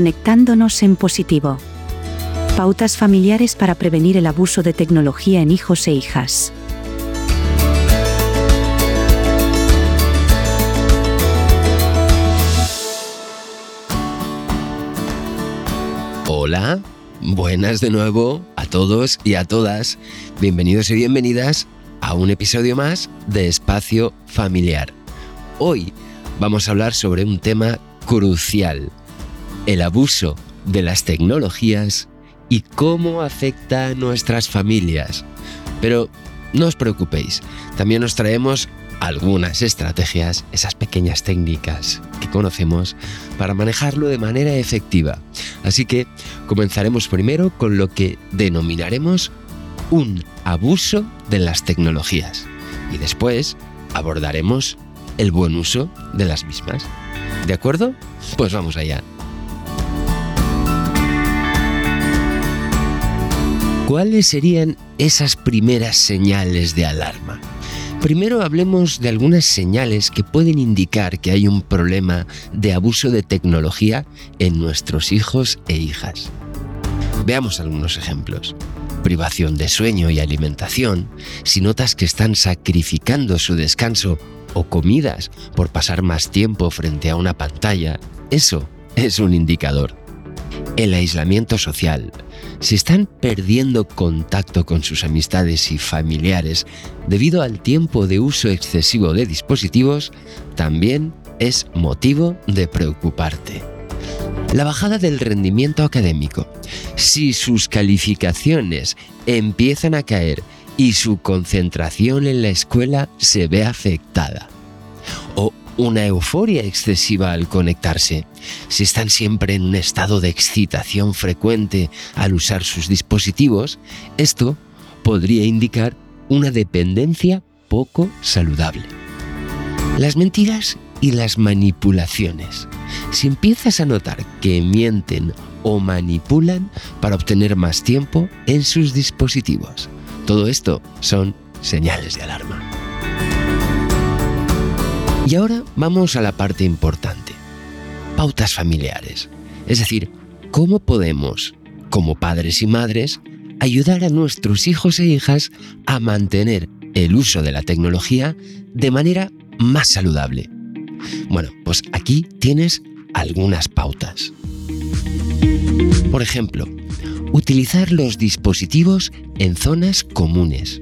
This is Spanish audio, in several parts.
Conectándonos en positivo. Pautas familiares para prevenir el abuso de tecnología en hijos e hijas. Hola, buenas de nuevo a todos y a todas. Bienvenidos y bienvenidas a un episodio más de Espacio Familiar. Hoy vamos a hablar sobre un tema crucial, el abuso de las tecnologías y cómo afecta a nuestras familias. Pero no os preocupéis, también os traemos algunas estrategias, esas pequeñas técnicas que conocemos para manejarlo de manera efectiva. Así que comenzaremos primero con lo que denominaremos un abuso de las tecnologías y después abordaremos el buen uso de las mismas. ¿De acuerdo? Pues vamos allá. ¿Cuáles serían esas primeras señales de alarma? Primero hablemos de algunas señales que pueden indicar que hay un problema de abuso de tecnología en nuestros hijos e hijas. Veamos algunos ejemplos. Privación de sueño y alimentación, si notas que están sacrificando su descanso o comidas por pasar más tiempo frente a una pantalla, eso es un indicador. El aislamiento social. Si están perdiendo contacto con sus amistades y familiares debido al tiempo de uso excesivo de dispositivos, también es motivo de preocuparte. La bajada del rendimiento académico. Si sus calificaciones empiezan a caer y su concentración en la escuela se ve afectada. Una euforia excesiva al conectarse. Si están siempre en un estado de excitación frecuente al usar sus dispositivos, esto podría indicar una dependencia poco saludable. Las mentiras y las manipulaciones. Si empiezas a notar que mienten o manipulan para obtener más tiempo en sus dispositivos, todo esto son señales de alarma. Y ahora vamos a la parte importante. Pautas familiares. Es decir, cómo podemos, como padres y madres, ayudar a nuestros hijos e hijas a mantener el uso de la tecnología de manera más saludable. Bueno, pues aquí tienes algunas pautas. Por ejemplo, utilizar los dispositivos en zonas comunes.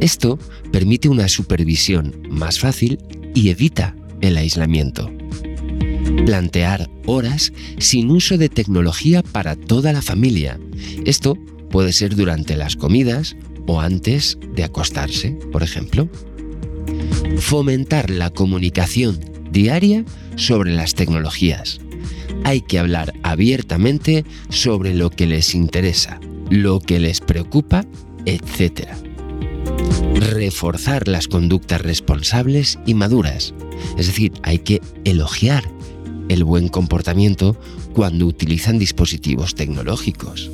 Esto permite una supervisión más fácil y evita el aislamiento. Plantear horas sin uso de tecnología para toda la familia. Esto puede ser durante las comidas o antes de acostarse, por ejemplo. Fomentar la comunicación diaria sobre las tecnologías hay que hablar abiertamente sobre lo que les interesa, lo que les preocupa, etc. Reforzar las conductas responsables y maduras. Es decir, hay que elogiar el buen comportamiento cuando utilizan dispositivos tecnológicos.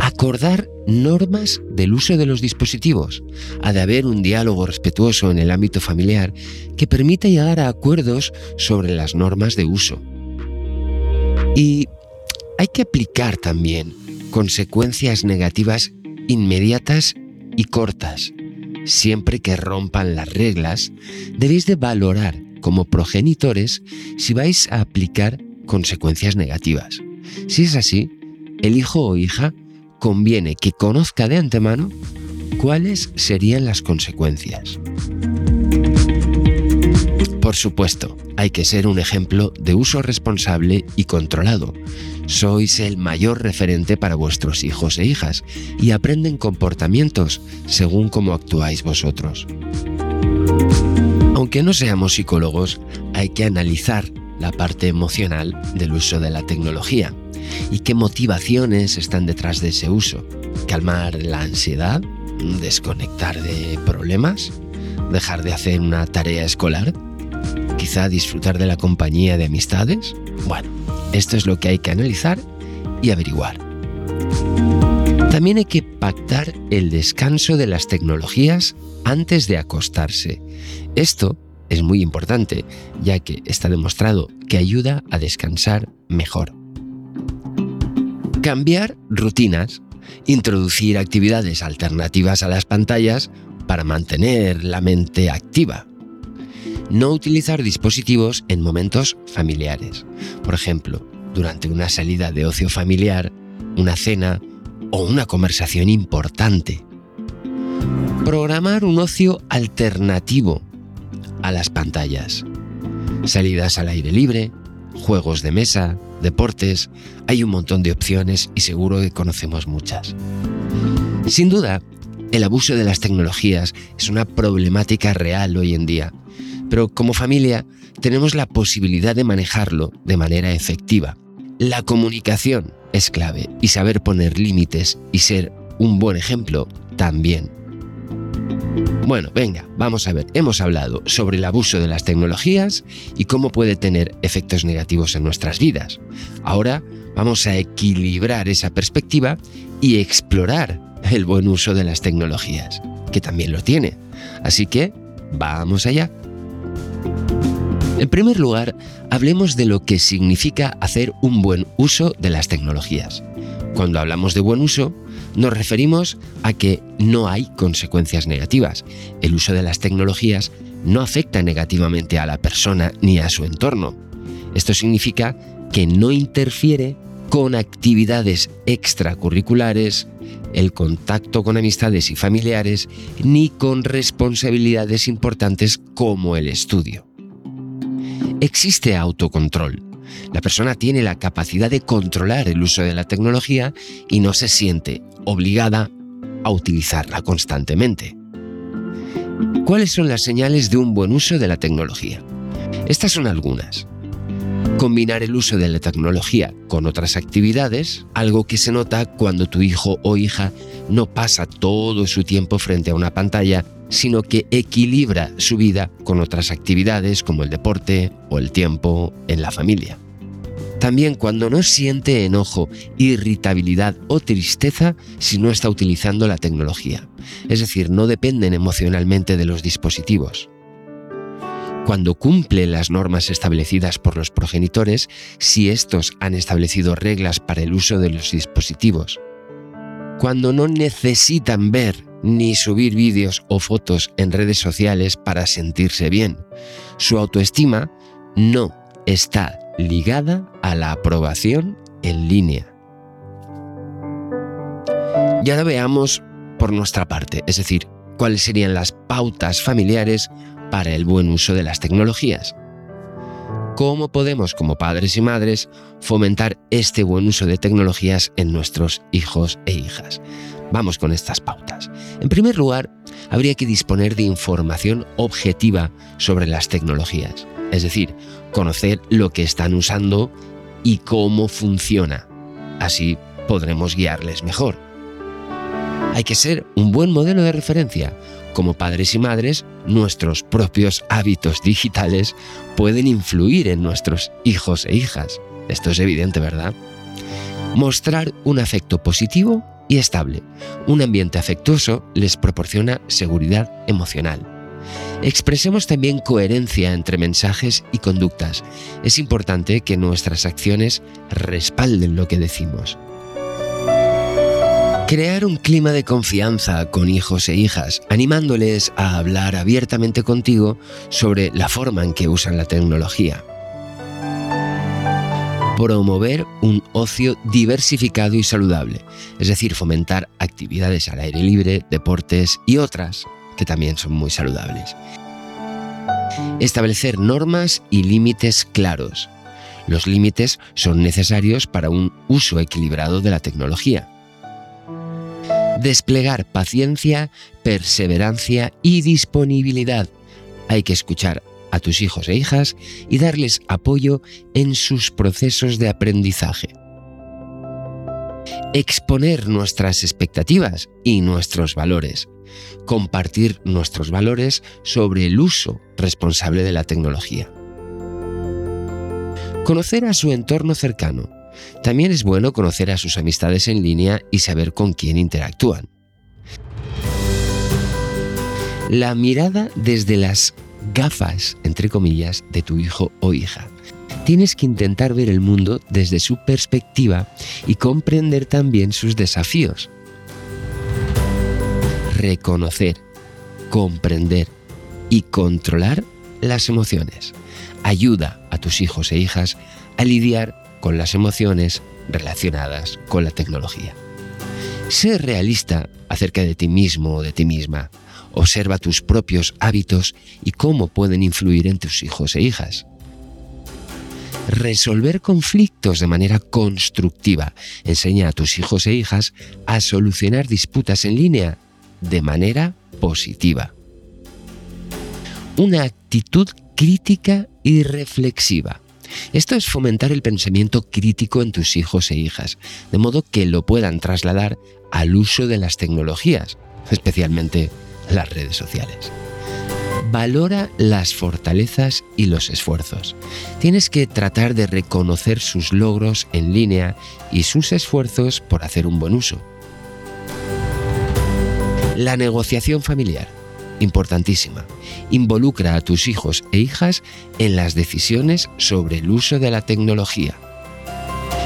Acordar normas del uso de los dispositivos. Ha de haber un diálogo respetuoso en el ámbito familiar que permita llegar a acuerdos sobre las normas de uso. Y hay que aplicar también consecuencias negativas inmediatas y cortas. Siempre que rompan las reglas, debéis de valorar como progenitores si vais a aplicar consecuencias negativas. Si es así, el hijo o hija conviene que conozca de antemano cuáles serían las consecuencias. Por supuesto, hay que ser un ejemplo de uso responsable y controlado. Sois el mayor referente para vuestros hijos e hijas y aprenden comportamientos según cómo actuáis vosotros. Aunque no seamos psicólogos, hay que analizar la parte emocional del uso de la tecnología y qué motivaciones están detrás de ese uso. Calmar la ansiedad, desconectar de problemas, dejar de hacer una tarea escolar quizá disfrutar de la compañía de amistades? Bueno, esto es lo que hay que analizar y averiguar. También hay que pactar el descanso de las tecnologías antes de acostarse. Esto es muy importante, ya que está demostrado que ayuda a descansar mejor. Cambiar rutinas, introducir actividades alternativas a las pantallas para mantener la mente activa. No utilizar dispositivos en momentos familiares. Por ejemplo, durante una salida de ocio familiar, una cena o una conversación importante. Programar un ocio alternativo a las pantallas. Salidas al aire libre, juegos de mesa, deportes, hay un montón de opciones y seguro que conocemos muchas. Sin duda, el abuso de las tecnologías es una problemática real hoy en día, pero como familia tenemos la posibilidad de manejarlo de manera efectiva. La comunicación es clave y saber poner límites y ser un buen ejemplo también. Bueno, venga, vamos a ver. Hemos hablado sobre el abuso de las tecnologías y cómo puede tener efectos negativos en nuestras vidas. Ahora vamos a equilibrar esa perspectiva y explorar el buen uso de las tecnologías, que también lo tiene. Así que, vamos allá. En primer lugar, hablemos de lo que significa hacer un buen uso de las tecnologías. Cuando hablamos de buen uso, nos referimos a que no hay consecuencias negativas. El uso de las tecnologías no afecta negativamente a la persona ni a su entorno. Esto significa que no interfiere con actividades extracurriculares, el contacto con amistades y familiares, ni con responsabilidades importantes como el estudio. Existe autocontrol. La persona tiene la capacidad de controlar el uso de la tecnología y no se siente obligada a utilizarla constantemente. ¿Cuáles son las señales de un buen uso de la tecnología? Estas son algunas. Combinar el uso de la tecnología con otras actividades, algo que se nota cuando tu hijo o hija no pasa todo su tiempo frente a una pantalla, sino que equilibra su vida con otras actividades como el deporte o el tiempo en la familia. También cuando no siente enojo, irritabilidad o tristeza si no está utilizando la tecnología. Es decir, no dependen emocionalmente de los dispositivos. Cuando cumple las normas establecidas por los progenitores, si estos han establecido reglas para el uso de los dispositivos. Cuando no necesitan ver ni subir vídeos o fotos en redes sociales para sentirse bien. Su autoestima no está ligada a la aprobación en línea. Y ahora veamos por nuestra parte, es decir, cuáles serían las pautas familiares para el buen uso de las tecnologías. ¿Cómo podemos, como padres y madres, fomentar este buen uso de tecnologías en nuestros hijos e hijas? Vamos con estas pautas. En primer lugar, habría que disponer de información objetiva sobre las tecnologías es decir, conocer lo que están usando y cómo funciona. Así podremos guiarles mejor. Hay que ser un buen modelo de referencia. Como padres y madres, nuestros propios hábitos digitales pueden influir en nuestros hijos e hijas. Esto es evidente, ¿verdad? Mostrar un afecto positivo y estable. Un ambiente afectuoso les proporciona seguridad emocional. Expresemos también coherencia entre mensajes y conductas. Es importante que nuestras acciones respalden lo que decimos. Crear un clima de confianza con hijos e hijas, animándoles a hablar abiertamente contigo sobre la forma en que usan la tecnología. Promover un ocio diversificado y saludable, es decir, fomentar actividades al aire libre, deportes y otras que también son muy saludables. Establecer normas y límites claros. Los límites son necesarios para un uso equilibrado de la tecnología. Desplegar paciencia, perseverancia y disponibilidad. Hay que escuchar a tus hijos e hijas y darles apoyo en sus procesos de aprendizaje. Exponer nuestras expectativas y nuestros valores compartir nuestros valores sobre el uso responsable de la tecnología. Conocer a su entorno cercano. También es bueno conocer a sus amistades en línea y saber con quién interactúan. La mirada desde las gafas, entre comillas, de tu hijo o hija. tienes que intentar ver el mundo desde su perspectiva y comprender también sus desafíos. Reconocer, comprender y controlar las emociones ayuda a tus hijos e hijas a lidiar con las emociones relacionadas con la tecnología. Sé realista acerca de ti mismo o de ti misma. Observa tus propios hábitos y cómo pueden influir en tus hijos e hijas. Resolver conflictos de manera constructiva. Enseña a tus hijos e hijas a solucionar disputas en línea de manera positiva. Una actitud crítica y reflexiva. Esto es fomentar el pensamiento crítico en tus hijos e hijas, de modo que lo puedan trasladar al uso de las tecnologías, especialmente las redes sociales. Valora las fortalezas y los esfuerzos. Tienes que tratar de reconocer sus logros en línea y sus esfuerzos por hacer un buen uso. La negociación familiar importantísima. Involucra a tus hijos e hijas en las decisiones sobre el uso de la tecnología.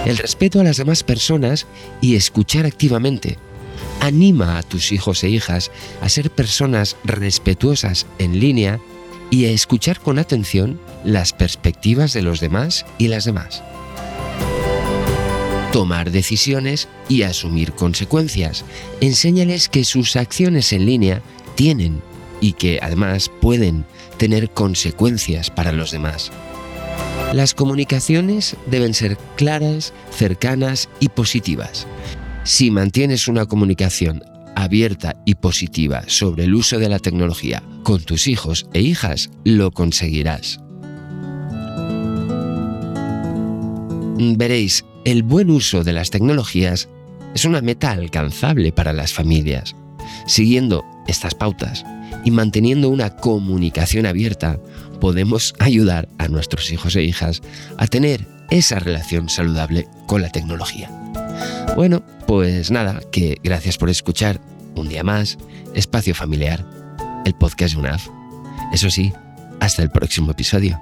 El respeto a las demás personas y escuchar activamente. Anima a tus hijos e hijas a ser personas respetuosas en línea y a escuchar con atención las perspectivas de los demás y las demás. Tomar decisiones y asumir consecuencias. Enséñales que sus acciones en línea tienen y que además pueden tener consecuencias para los demás. Las comunicaciones deben ser claras, cercanas y positivas. Si mantienes una comunicación abierta y positiva sobre el uso de la tecnología con tus hijos e hijas, lo conseguirás. Veréis, el buen uso de las tecnologías es una meta alcanzable para las familias. Siguiendo estas pautas, y manteniendo una comunicación abierta, podemos ayudar a nuestros hijos e hijas a tener esa relación saludable con la tecnología. Bueno, pues nada, que gracias por escuchar un día más Espacio Familiar, el podcast de UNAF. Eso sí, hasta el próximo episodio.